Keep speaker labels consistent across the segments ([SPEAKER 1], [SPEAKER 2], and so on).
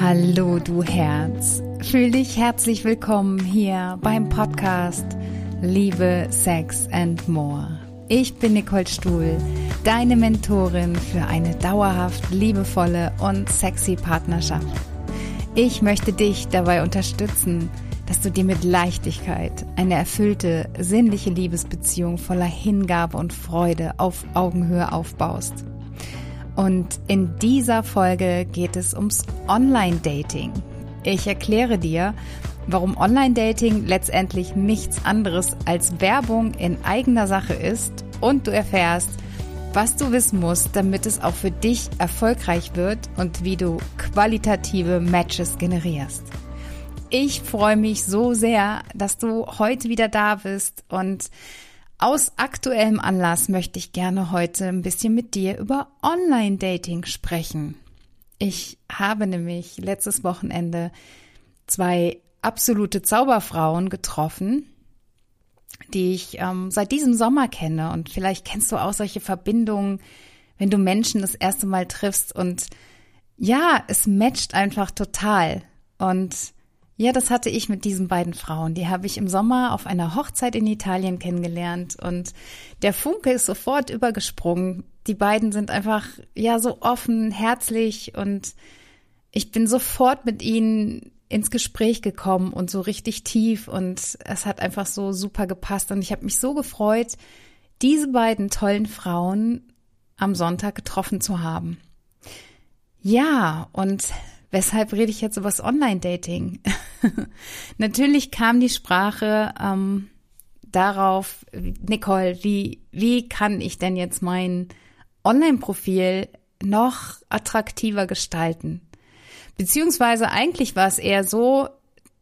[SPEAKER 1] Hallo du Herz, fühl dich herzlich willkommen hier beim Podcast Liebe, Sex and More. Ich bin Nicole Stuhl, deine Mentorin für eine dauerhaft liebevolle und sexy Partnerschaft. Ich möchte dich dabei unterstützen, dass du dir mit Leichtigkeit eine erfüllte, sinnliche Liebesbeziehung voller Hingabe und Freude auf Augenhöhe aufbaust. Und in dieser Folge geht es ums Online-Dating. Ich erkläre dir, warum Online-Dating letztendlich nichts anderes als Werbung in eigener Sache ist und du erfährst, was du wissen musst, damit es auch für dich erfolgreich wird und wie du qualitative Matches generierst. Ich freue mich so sehr, dass du heute wieder da bist und aus aktuellem Anlass möchte ich gerne heute ein bisschen mit dir über Online-Dating sprechen. Ich habe nämlich letztes Wochenende zwei absolute Zauberfrauen getroffen, die ich ähm, seit diesem Sommer kenne. Und vielleicht kennst du auch solche Verbindungen, wenn du Menschen das erste Mal triffst und ja, es matcht einfach total. Und ja, das hatte ich mit diesen beiden Frauen. Die habe ich im Sommer auf einer Hochzeit in Italien kennengelernt und der Funke ist sofort übergesprungen. Die beiden sind einfach, ja, so offen, herzlich und ich bin sofort mit ihnen ins Gespräch gekommen und so richtig tief und es hat einfach so super gepasst und ich habe mich so gefreut, diese beiden tollen Frauen am Sonntag getroffen zu haben. Ja, und weshalb rede ich jetzt über das Online-Dating? Natürlich kam die Sprache ähm, darauf, Nicole, wie, wie kann ich denn jetzt mein Online-Profil noch attraktiver gestalten? Beziehungsweise eigentlich war es eher so,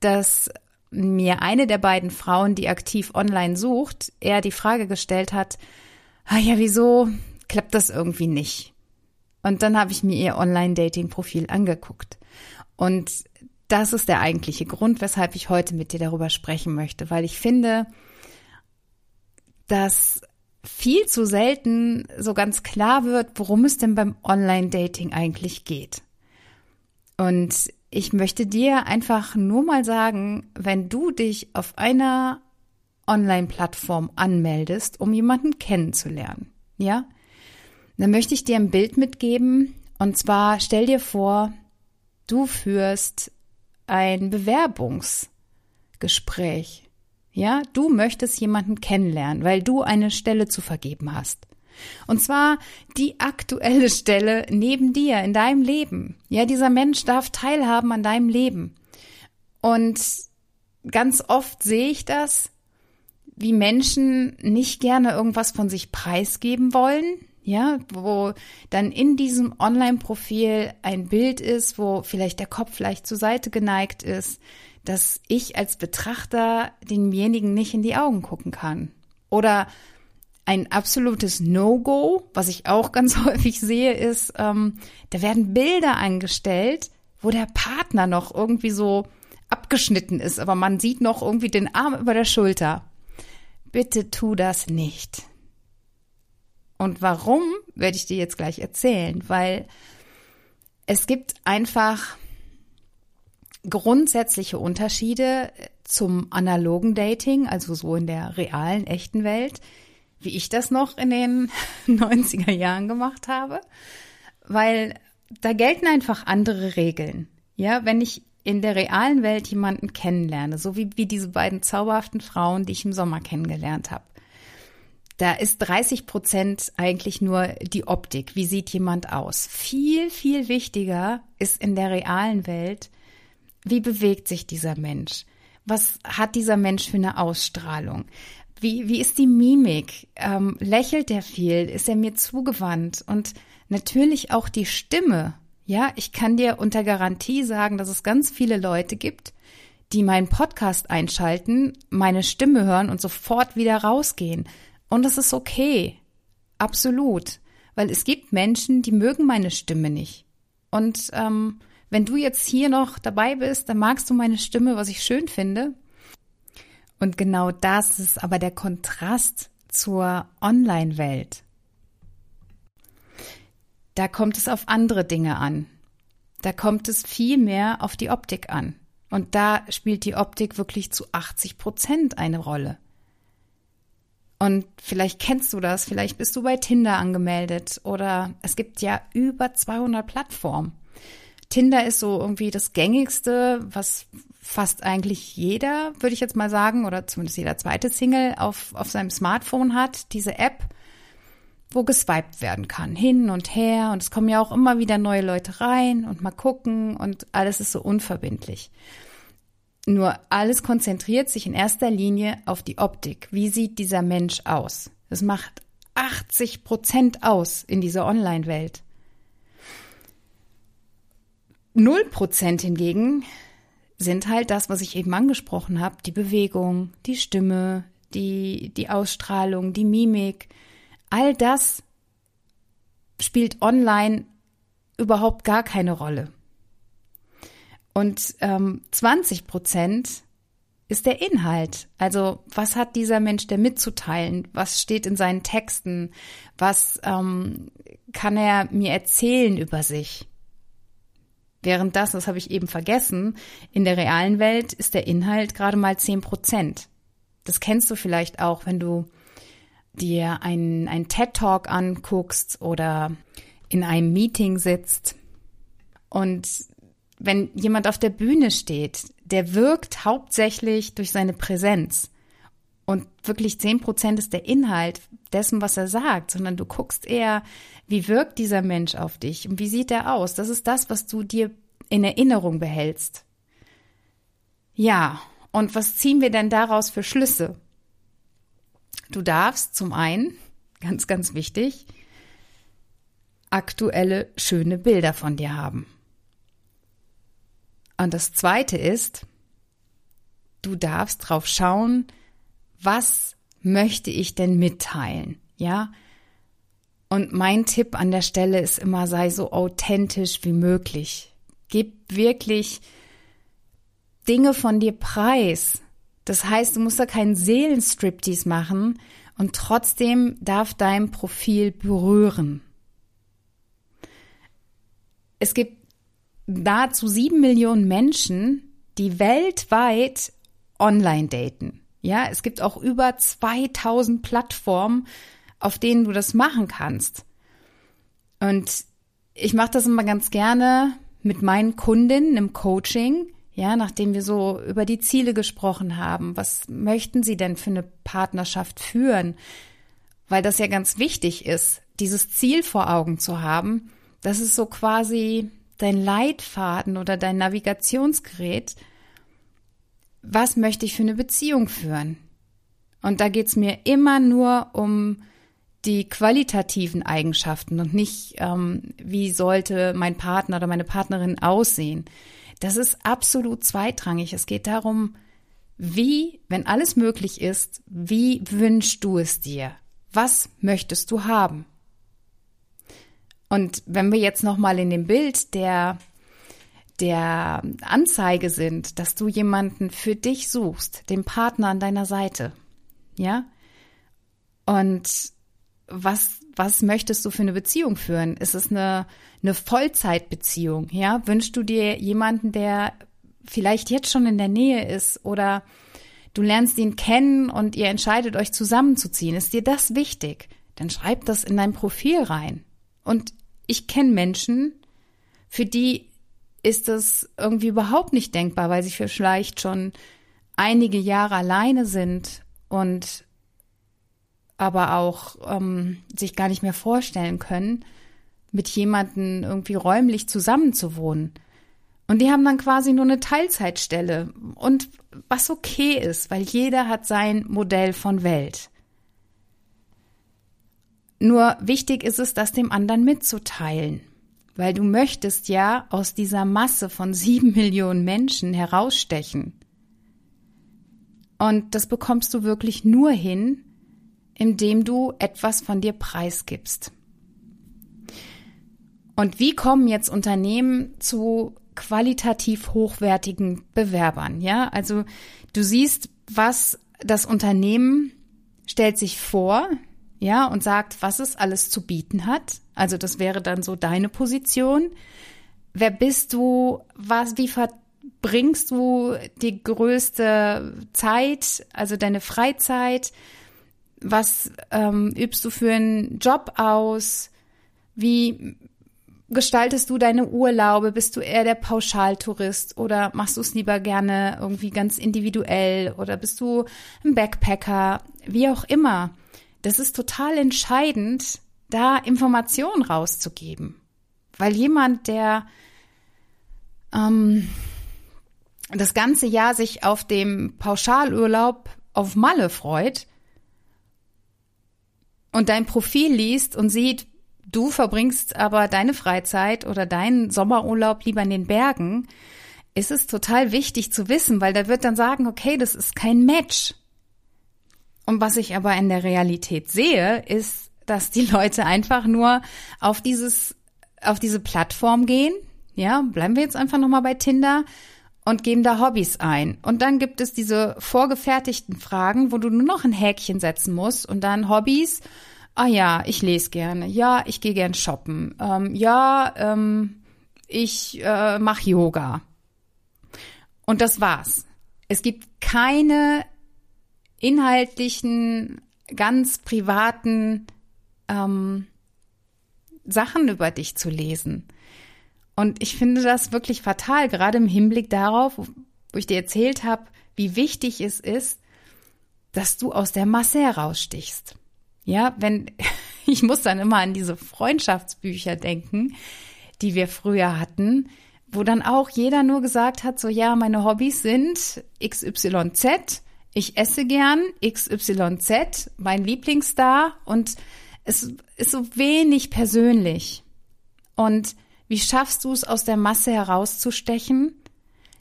[SPEAKER 1] dass mir eine der beiden Frauen, die aktiv online sucht, eher die Frage gestellt hat, ah ja, wieso klappt das irgendwie nicht? Und dann habe ich mir ihr Online-Dating-Profil angeguckt. Und das ist der eigentliche Grund, weshalb ich heute mit dir darüber sprechen möchte, weil ich finde, dass viel zu selten so ganz klar wird, worum es denn beim Online-Dating eigentlich geht. Und ich möchte dir einfach nur mal sagen, wenn du dich auf einer Online-Plattform anmeldest, um jemanden kennenzulernen, ja, dann möchte ich dir ein Bild mitgeben. Und zwar stell dir vor, du führst ein Bewerbungsgespräch. Ja, du möchtest jemanden kennenlernen, weil du eine Stelle zu vergeben hast. Und zwar die aktuelle Stelle neben dir in deinem Leben. Ja, dieser Mensch darf teilhaben an deinem Leben. Und ganz oft sehe ich das, wie Menschen nicht gerne irgendwas von sich preisgeben wollen, ja, wo dann in diesem Online-Profil ein Bild ist, wo vielleicht der Kopf leicht zur Seite geneigt ist, dass ich als Betrachter demjenigen nicht in die Augen gucken kann. Oder ein absolutes No-Go, was ich auch ganz häufig sehe, ist, ähm, da werden Bilder eingestellt, wo der Partner noch irgendwie so abgeschnitten ist, aber man sieht noch irgendwie den Arm über der Schulter. Bitte tu das nicht. Und warum, werde ich dir jetzt gleich erzählen, weil es gibt einfach grundsätzliche Unterschiede zum analogen Dating, also so in der realen, echten Welt, wie ich das noch in den 90er Jahren gemacht habe, weil da gelten einfach andere Regeln. Ja, wenn ich in der realen Welt jemanden kennenlerne, so wie, wie diese beiden zauberhaften Frauen, die ich im Sommer kennengelernt habe, da ist 30 Prozent eigentlich nur die Optik. Wie sieht jemand aus? Viel, viel wichtiger ist in der realen Welt, wie bewegt sich dieser Mensch? Was hat dieser Mensch für eine Ausstrahlung? Wie, wie ist die Mimik? Ähm, lächelt er viel? Ist er mir zugewandt? Und natürlich auch die Stimme. Ja, ich kann dir unter Garantie sagen, dass es ganz viele Leute gibt, die meinen Podcast einschalten, meine Stimme hören und sofort wieder rausgehen, und das ist okay. Absolut. Weil es gibt Menschen, die mögen meine Stimme nicht. Und ähm, wenn du jetzt hier noch dabei bist, dann magst du meine Stimme, was ich schön finde. Und genau das ist aber der Kontrast zur Online-Welt. Da kommt es auf andere Dinge an. Da kommt es viel mehr auf die Optik an. Und da spielt die Optik wirklich zu 80 Prozent eine Rolle. Und vielleicht kennst du das, vielleicht bist du bei Tinder angemeldet oder es gibt ja über 200 Plattformen. Tinder ist so irgendwie das gängigste, was fast eigentlich jeder, würde ich jetzt mal sagen, oder zumindest jeder zweite Single auf, auf seinem Smartphone hat, diese App, wo geswiped werden kann, hin und her. Und es kommen ja auch immer wieder neue Leute rein und mal gucken und alles ist so unverbindlich. Nur alles konzentriert sich in erster Linie auf die Optik. Wie sieht dieser Mensch aus? Das macht 80 Prozent aus in dieser Online-Welt. Null Prozent hingegen sind halt das, was ich eben angesprochen habe, die Bewegung, die Stimme, die, die Ausstrahlung, die Mimik. All das spielt online überhaupt gar keine Rolle. Und ähm, 20 Prozent ist der Inhalt. Also was hat dieser Mensch denn mitzuteilen? Was steht in seinen Texten? Was ähm, kann er mir erzählen über sich? Während das, das habe ich eben vergessen, in der realen Welt ist der Inhalt gerade mal 10 Prozent. Das kennst du vielleicht auch, wenn du dir einen, einen TED-Talk anguckst oder in einem Meeting sitzt und wenn jemand auf der Bühne steht, der wirkt hauptsächlich durch seine Präsenz. Und wirklich zehn Prozent ist der Inhalt dessen, was er sagt, sondern du guckst eher, wie wirkt dieser Mensch auf dich und wie sieht er aus? Das ist das, was du dir in Erinnerung behältst. Ja, und was ziehen wir denn daraus für Schlüsse? Du darfst zum einen, ganz, ganz wichtig, aktuelle schöne Bilder von dir haben. Und das zweite ist, du darfst drauf schauen, was möchte ich denn mitteilen? Ja? Und mein Tipp an der Stelle ist immer, sei so authentisch wie möglich. Gib wirklich Dinge von dir preis. Das heißt, du musst da keinen Seelenstriptease machen und trotzdem darf dein Profil berühren. Es gibt nahezu sieben Millionen Menschen, die weltweit online daten. Ja, es gibt auch über 2000 Plattformen, auf denen du das machen kannst. Und ich mache das immer ganz gerne mit meinen Kundinnen im Coaching, ja, nachdem wir so über die Ziele gesprochen haben. Was möchten sie denn für eine Partnerschaft führen? Weil das ja ganz wichtig ist, dieses Ziel vor Augen zu haben. Das ist so quasi dein Leitfaden oder dein Navigationsgerät, was möchte ich für eine Beziehung führen? Und da geht's mir immer nur um die qualitativen Eigenschaften und nicht, ähm, wie sollte mein Partner oder meine Partnerin aussehen. Das ist absolut zweitrangig. Es geht darum, wie, wenn alles möglich ist, wie wünschst du es dir? Was möchtest du haben? Und wenn wir jetzt noch mal in dem Bild der der Anzeige sind, dass du jemanden für dich suchst, den Partner an deiner Seite, ja? Und was was möchtest du für eine Beziehung führen? Ist es eine eine Vollzeitbeziehung, ja? Wünschst du dir jemanden, der vielleicht jetzt schon in der Nähe ist oder du lernst ihn kennen und ihr entscheidet euch zusammenzuziehen? Ist dir das wichtig? Dann schreib das in dein Profil rein. Und ich kenne Menschen, für die ist das irgendwie überhaupt nicht denkbar, weil sie vielleicht schon einige Jahre alleine sind und aber auch ähm, sich gar nicht mehr vorstellen können, mit jemanden irgendwie räumlich zusammenzuwohnen. Und die haben dann quasi nur eine Teilzeitstelle und was okay ist, weil jeder hat sein Modell von Welt. Nur wichtig ist es, das dem anderen mitzuteilen, weil du möchtest ja aus dieser Masse von sieben Millionen Menschen herausstechen. Und das bekommst du wirklich nur hin, indem du etwas von dir preisgibst. Und wie kommen jetzt Unternehmen zu qualitativ hochwertigen Bewerbern? Ja, also du siehst, was das Unternehmen stellt sich vor, ja, und sagt, was es alles zu bieten hat. Also das wäre dann so deine Position. wer bist du? Was, wie verbringst du die größte Zeit, also deine Freizeit? Was ähm, übst du für einen Job aus? Wie gestaltest du deine Urlaube? Bist du eher der Pauschaltourist oder machst du es lieber gerne irgendwie ganz individuell oder bist du ein Backpacker? Wie auch immer. Das ist total entscheidend, da Informationen rauszugeben. Weil jemand, der ähm, das ganze Jahr sich auf dem Pauschalurlaub auf Malle freut und dein Profil liest und sieht, du verbringst aber deine Freizeit oder deinen Sommerurlaub lieber in den Bergen, ist es total wichtig zu wissen, weil der wird dann sagen, okay, das ist kein Match. Und was ich aber in der Realität sehe, ist, dass die Leute einfach nur auf dieses, auf diese Plattform gehen. Ja, bleiben wir jetzt einfach nochmal bei Tinder und geben da Hobbys ein. Und dann gibt es diese vorgefertigten Fragen, wo du nur noch ein Häkchen setzen musst und dann Hobbys. Ah ja, ich lese gerne. Ja, ich gehe gern shoppen. Ähm, ja, ähm, ich äh, mache Yoga. Und das war's. Es gibt keine inhaltlichen, ganz privaten ähm, Sachen über dich zu lesen. Und ich finde das wirklich fatal, gerade im Hinblick darauf, wo ich dir erzählt habe, wie wichtig es ist, dass du aus der Masse herausstichst. Ja, wenn, ich muss dann immer an diese Freundschaftsbücher denken, die wir früher hatten, wo dann auch jeder nur gesagt hat, so ja, meine Hobbys sind XYZ ich esse gern XYZ, mein Lieblingsstar und es ist so wenig persönlich. Und wie schaffst du es aus der Masse herauszustechen?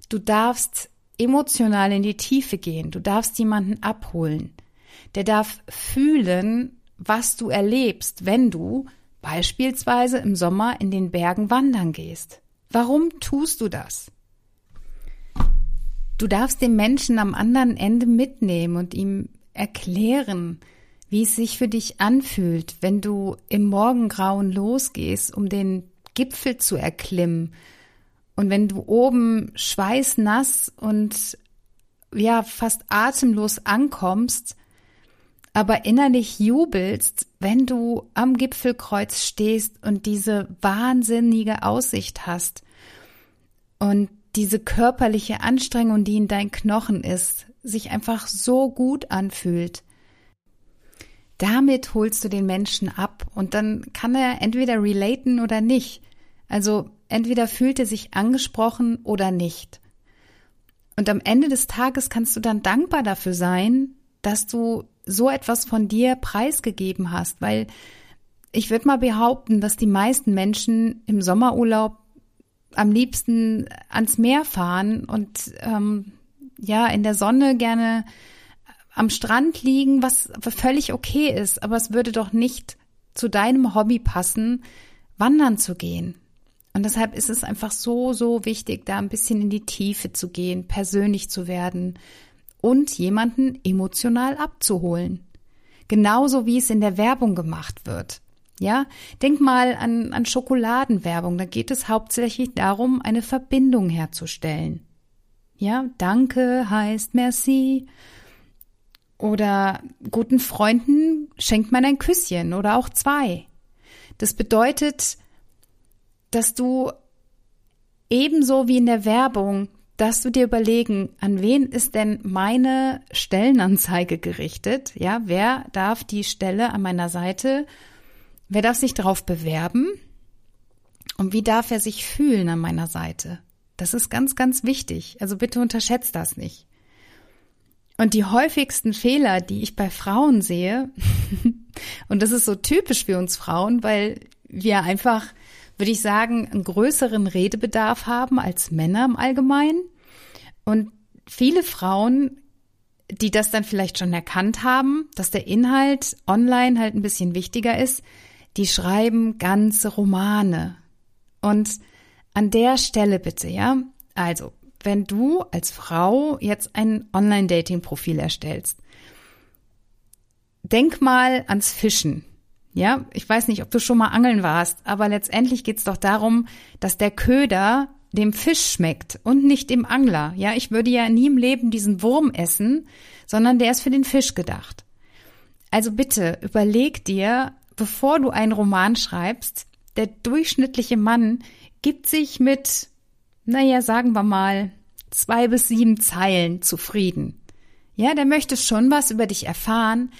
[SPEAKER 1] Du darfst emotional in die Tiefe gehen. Du darfst jemanden abholen. Der darf fühlen, was du erlebst, wenn du beispielsweise im Sommer in den Bergen wandern gehst. Warum tust du das? Du darfst den Menschen am anderen Ende mitnehmen und ihm erklären, wie es sich für dich anfühlt, wenn du im Morgengrauen losgehst, um den Gipfel zu erklimmen. Und wenn du oben schweißnass und ja, fast atemlos ankommst, aber innerlich jubelst, wenn du am Gipfelkreuz stehst und diese wahnsinnige Aussicht hast. Und diese körperliche Anstrengung, die in deinen Knochen ist, sich einfach so gut anfühlt. Damit holst du den Menschen ab und dann kann er entweder relaten oder nicht. Also entweder fühlt er sich angesprochen oder nicht. Und am Ende des Tages kannst du dann dankbar dafür sein, dass du so etwas von dir preisgegeben hast, weil ich würde mal behaupten, dass die meisten Menschen im Sommerurlaub am liebsten ans Meer fahren und ähm, ja in der Sonne gerne am Strand liegen, was völlig okay ist, aber es würde doch nicht zu deinem Hobby passen, wandern zu gehen. Und deshalb ist es einfach so, so wichtig, da ein bisschen in die Tiefe zu gehen, persönlich zu werden und jemanden emotional abzuholen. Genauso wie es in der Werbung gemacht wird. Ja, denk mal an, an Schokoladenwerbung. Da geht es hauptsächlich darum, eine Verbindung herzustellen. Ja, danke heißt merci. Oder guten Freunden schenkt man ein Küsschen oder auch zwei. Das bedeutet, dass du ebenso wie in der Werbung, dass du dir überlegen, an wen ist denn meine Stellenanzeige gerichtet? Ja, wer darf die Stelle an meiner Seite Wer darf sich darauf bewerben? Und wie darf er sich fühlen an meiner Seite? Das ist ganz, ganz wichtig. Also bitte unterschätzt das nicht. Und die häufigsten Fehler, die ich bei Frauen sehe, und das ist so typisch für uns Frauen, weil wir einfach, würde ich sagen, einen größeren Redebedarf haben als Männer im Allgemeinen. Und viele Frauen, die das dann vielleicht schon erkannt haben, dass der Inhalt online halt ein bisschen wichtiger ist, die schreiben ganze Romane. Und an der Stelle bitte, ja, also, wenn du als Frau jetzt ein Online-Dating-Profil erstellst, denk mal ans Fischen. Ja, ich weiß nicht, ob du schon mal angeln warst, aber letztendlich geht's doch darum, dass der Köder dem Fisch schmeckt und nicht dem Angler. Ja, ich würde ja nie im Leben diesen Wurm essen, sondern der ist für den Fisch gedacht. Also bitte überleg dir, bevor du einen Roman schreibst, der durchschnittliche Mann gibt sich mit, naja, sagen wir mal, zwei bis sieben Zeilen zufrieden. Ja, der möchte schon was über dich erfahren,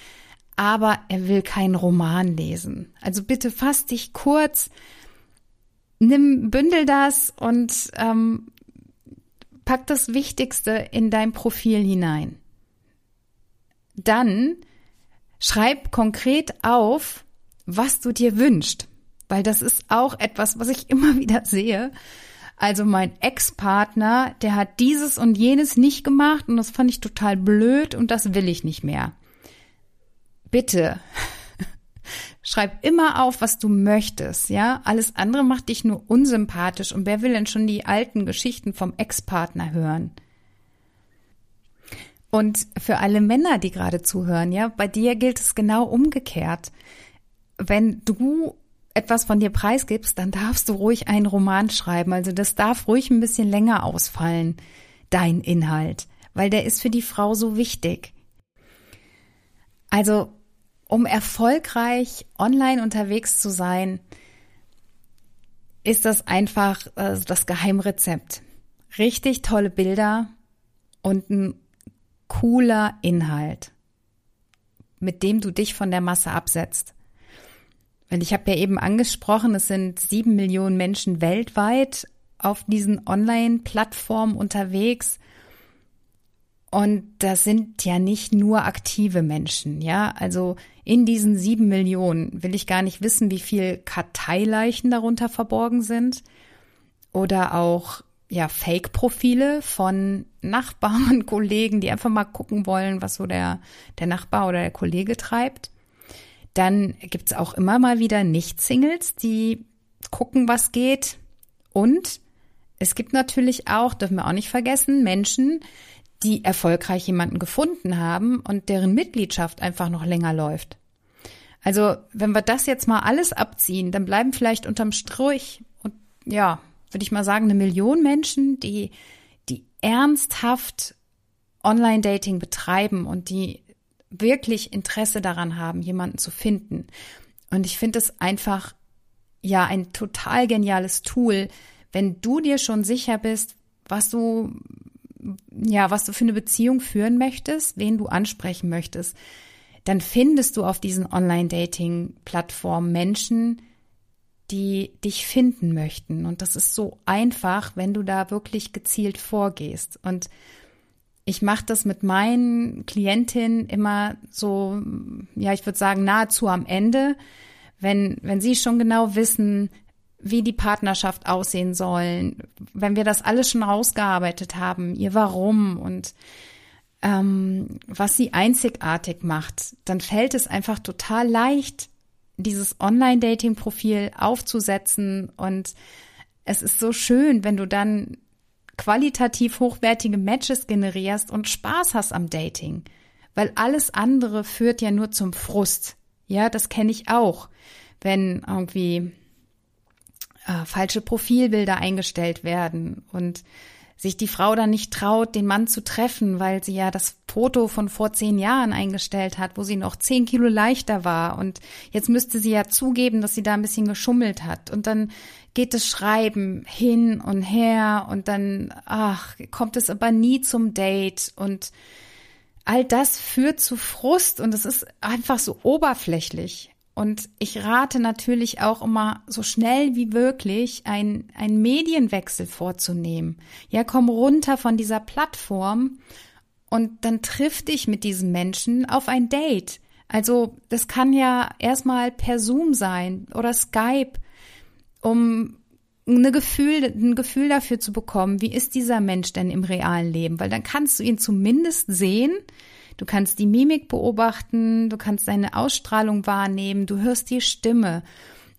[SPEAKER 1] aber er will keinen Roman lesen. Also bitte fass dich kurz, nimm, bündel das und ähm, pack das Wichtigste in dein Profil hinein. Dann schreib konkret auf, was du dir wünschst, weil das ist auch etwas, was ich immer wieder sehe. Also mein Ex-Partner, der hat dieses und jenes nicht gemacht und das fand ich total blöd und das will ich nicht mehr. Bitte. Schreib immer auf, was du möchtest, ja? Alles andere macht dich nur unsympathisch und wer will denn schon die alten Geschichten vom Ex-Partner hören? Und für alle Männer, die gerade zuhören, ja, bei dir gilt es genau umgekehrt. Wenn du etwas von dir preisgibst, dann darfst du ruhig einen Roman schreiben. Also das darf ruhig ein bisschen länger ausfallen, dein Inhalt, weil der ist für die Frau so wichtig. Also, um erfolgreich online unterwegs zu sein, ist das einfach äh, das Geheimrezept. Richtig tolle Bilder und ein cooler Inhalt, mit dem du dich von der Masse absetzt. Weil ich habe ja eben angesprochen, es sind sieben Millionen Menschen weltweit auf diesen Online-Plattformen unterwegs. Und das sind ja nicht nur aktive Menschen, ja. Also in diesen sieben Millionen will ich gar nicht wissen, wie viel Karteileichen darunter verborgen sind. Oder auch, ja, Fake-Profile von Nachbarn, Kollegen, die einfach mal gucken wollen, was so der, der Nachbar oder der Kollege treibt. Dann gibt's auch immer mal wieder Nicht-Singles, die gucken, was geht. Und es gibt natürlich auch, dürfen wir auch nicht vergessen, Menschen, die erfolgreich jemanden gefunden haben und deren Mitgliedschaft einfach noch länger läuft. Also, wenn wir das jetzt mal alles abziehen, dann bleiben vielleicht unterm Strich und ja, würde ich mal sagen, eine Million Menschen, die, die ernsthaft Online-Dating betreiben und die wirklich Interesse daran haben, jemanden zu finden. Und ich finde es einfach, ja, ein total geniales Tool, wenn du dir schon sicher bist, was du, ja, was du für eine Beziehung führen möchtest, wen du ansprechen möchtest, dann findest du auf diesen Online-Dating-Plattformen Menschen, die dich finden möchten. Und das ist so einfach, wenn du da wirklich gezielt vorgehst. Und ich mache das mit meinen Klientinnen immer so, ja, ich würde sagen, nahezu am Ende, wenn, wenn sie schon genau wissen, wie die Partnerschaft aussehen sollen, wenn wir das alles schon rausgearbeitet haben, ihr Warum und ähm, was sie einzigartig macht, dann fällt es einfach total leicht, dieses Online-Dating-Profil aufzusetzen. Und es ist so schön, wenn du dann qualitativ hochwertige Matches generierst und Spaß hast am Dating. Weil alles andere führt ja nur zum Frust. Ja, das kenne ich auch. Wenn irgendwie äh, falsche Profilbilder eingestellt werden und sich die Frau dann nicht traut, den Mann zu treffen, weil sie ja das Foto von vor zehn Jahren eingestellt hat, wo sie noch zehn Kilo leichter war. Und jetzt müsste sie ja zugeben, dass sie da ein bisschen geschummelt hat. Und dann geht das Schreiben hin und her und dann, ach, kommt es aber nie zum Date und all das führt zu Frust und es ist einfach so oberflächlich. Und ich rate natürlich auch immer so schnell wie möglich einen, einen Medienwechsel vorzunehmen. Ja, komm runter von dieser Plattform und dann triff dich mit diesen Menschen auf ein Date. Also das kann ja erstmal per Zoom sein oder Skype um eine Gefühl, ein Gefühl dafür zu bekommen, wie ist dieser Mensch denn im realen Leben? Weil dann kannst du ihn zumindest sehen, du kannst die Mimik beobachten, du kannst seine Ausstrahlung wahrnehmen, du hörst die Stimme.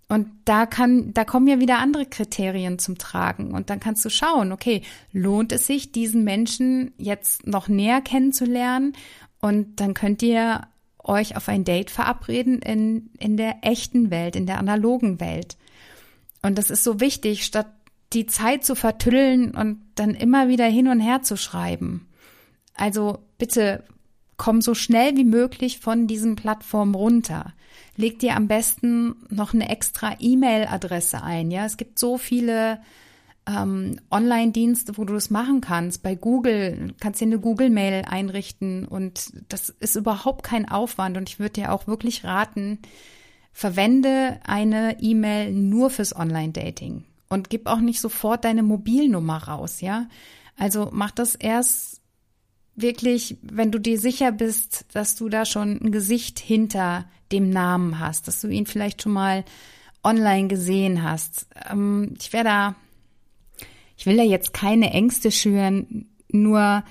[SPEAKER 1] Und da kann, da kommen ja wieder andere Kriterien zum Tragen. Und dann kannst du schauen, okay, lohnt es sich, diesen Menschen jetzt noch näher kennenzulernen? Und dann könnt ihr euch auf ein Date verabreden in, in der echten Welt, in der analogen Welt. Und das ist so wichtig, statt die Zeit zu vertüddeln und dann immer wieder hin und her zu schreiben. Also bitte komm so schnell wie möglich von diesen Plattformen runter. Leg dir am besten noch eine extra E-Mail-Adresse ein. Ja, es gibt so viele ähm, Online-Dienste, wo du das machen kannst. Bei Google kannst du eine Google-Mail einrichten und das ist überhaupt kein Aufwand. Und ich würde dir auch wirklich raten, verwende eine E-Mail nur fürs Online-Dating und gib auch nicht sofort deine Mobilnummer raus, ja. Also mach das erst wirklich, wenn du dir sicher bist, dass du da schon ein Gesicht hinter dem Namen hast, dass du ihn vielleicht schon mal online gesehen hast. Ähm, ich wäre da ich will da jetzt keine Ängste schüren, nur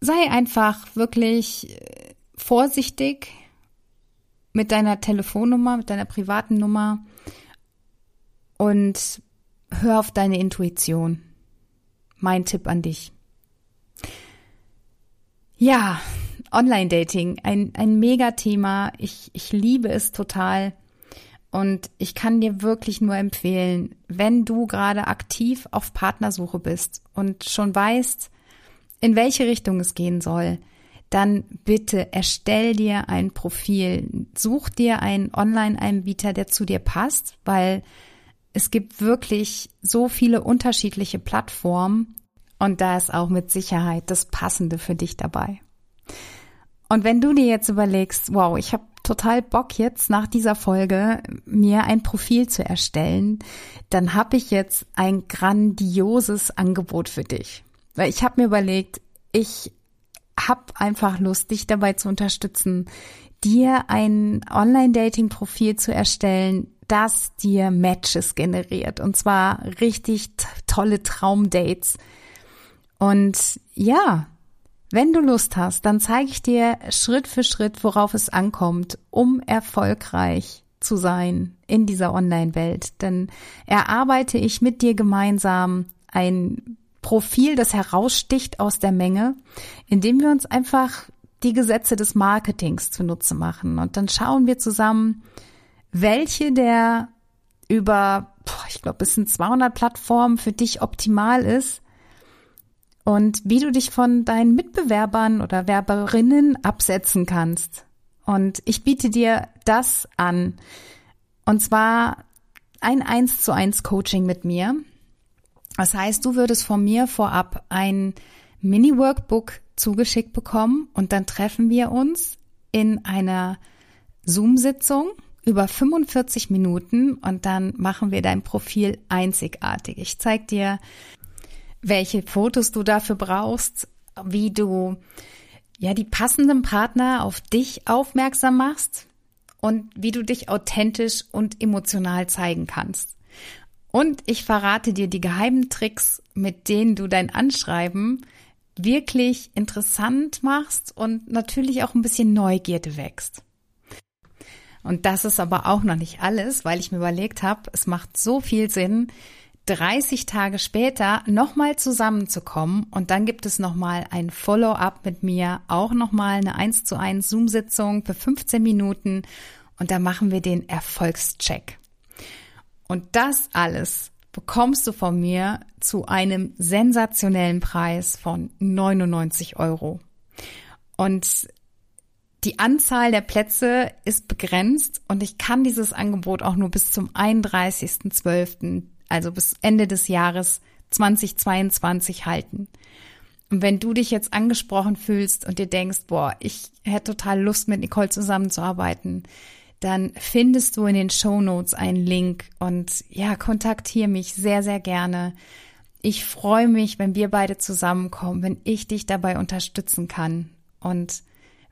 [SPEAKER 1] sei einfach wirklich äh, vorsichtig mit deiner Telefonnummer, mit deiner privaten Nummer und hör auf deine Intuition. Mein Tipp an dich. Ja, Online-Dating, ein, ein Megathema. Ich, ich liebe es total. Und ich kann dir wirklich nur empfehlen, wenn du gerade aktiv auf Partnersuche bist und schon weißt, in welche Richtung es gehen soll, dann bitte erstell dir ein Profil. Such dir einen Online-Anbieter, der zu dir passt, weil es gibt wirklich so viele unterschiedliche Plattformen und da ist auch mit Sicherheit das Passende für dich dabei. Und wenn du dir jetzt überlegst, wow, ich habe total Bock jetzt nach dieser Folge mir ein Profil zu erstellen, dann habe ich jetzt ein grandioses Angebot für dich. Weil ich habe mir überlegt, ich habe einfach Lust, dich dabei zu unterstützen, dir ein Online-Dating-Profil zu erstellen, das dir Matches generiert. Und zwar richtig tolle Traumdates. Und ja, wenn du Lust hast, dann zeige ich dir Schritt für Schritt, worauf es ankommt, um erfolgreich zu sein in dieser Online-Welt. Denn erarbeite ich mit dir gemeinsam ein Profil, das heraussticht aus der Menge, indem wir uns einfach die Gesetze des Marketings zunutze machen. Und dann schauen wir zusammen, welche der über, ich glaube, es sind 200 Plattformen für dich optimal ist und wie du dich von deinen Mitbewerbern oder Werberinnen absetzen kannst. Und ich biete dir das an. Und zwar ein 1 zu 1 Coaching mit mir. Das heißt, du würdest von mir vorab ein Mini-Workbook zugeschickt bekommen und dann treffen wir uns in einer Zoom-Sitzung über 45 Minuten und dann machen wir dein Profil einzigartig. Ich zeige dir welche Fotos du dafür brauchst, wie du ja die passenden Partner auf dich aufmerksam machst und wie du dich authentisch und emotional zeigen kannst. Und ich verrate dir die geheimen Tricks, mit denen du dein Anschreiben wirklich interessant machst und natürlich auch ein bisschen Neugierde wächst. Und das ist aber auch noch nicht alles, weil ich mir überlegt habe, es macht so viel Sinn, 30 Tage später nochmal zusammenzukommen und dann gibt es nochmal ein Follow-up mit mir, auch nochmal eine 1 zu 1 Zoom-Sitzung für 15 Minuten und da machen wir den Erfolgscheck. Und das alles bekommst du von mir zu einem sensationellen Preis von 99 Euro. Und die Anzahl der Plätze ist begrenzt und ich kann dieses Angebot auch nur bis zum 31.12 also bis Ende des Jahres 2022 halten. Und wenn du dich jetzt angesprochen fühlst und dir denkst, boah, ich hätte total Lust mit Nicole zusammenzuarbeiten, dann findest du in den Show Notes einen Link und ja, kontaktiere mich sehr, sehr gerne. Ich freue mich, wenn wir beide zusammenkommen, wenn ich dich dabei unterstützen kann und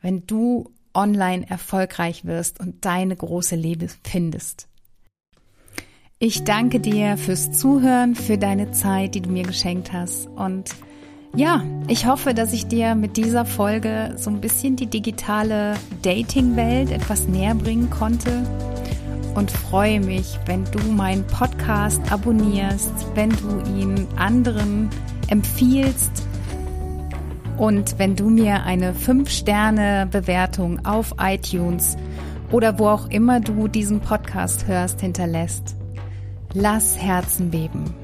[SPEAKER 1] wenn du online erfolgreich wirst und deine große Liebe findest. Ich danke dir fürs Zuhören, für deine Zeit, die du mir geschenkt hast. Und ja, ich hoffe, dass ich dir mit dieser Folge so ein bisschen die digitale Dating-Welt etwas näher bringen konnte. Und freue mich, wenn du meinen Podcast abonnierst, wenn du ihn anderen empfiehlst Und wenn du mir eine 5-Sterne-Bewertung auf iTunes oder wo auch immer du diesen Podcast hörst, hinterlässt, lass Herzen beben.